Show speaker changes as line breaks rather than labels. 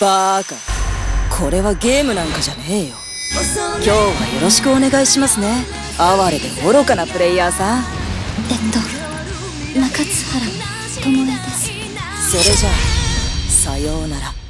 バーカ。これはゲームなんかじゃねえよ。今日はよろしくお願いしますね。哀れで愚かなプレイヤーさん。
えっと中津原智恵です。
それじゃあさようなら。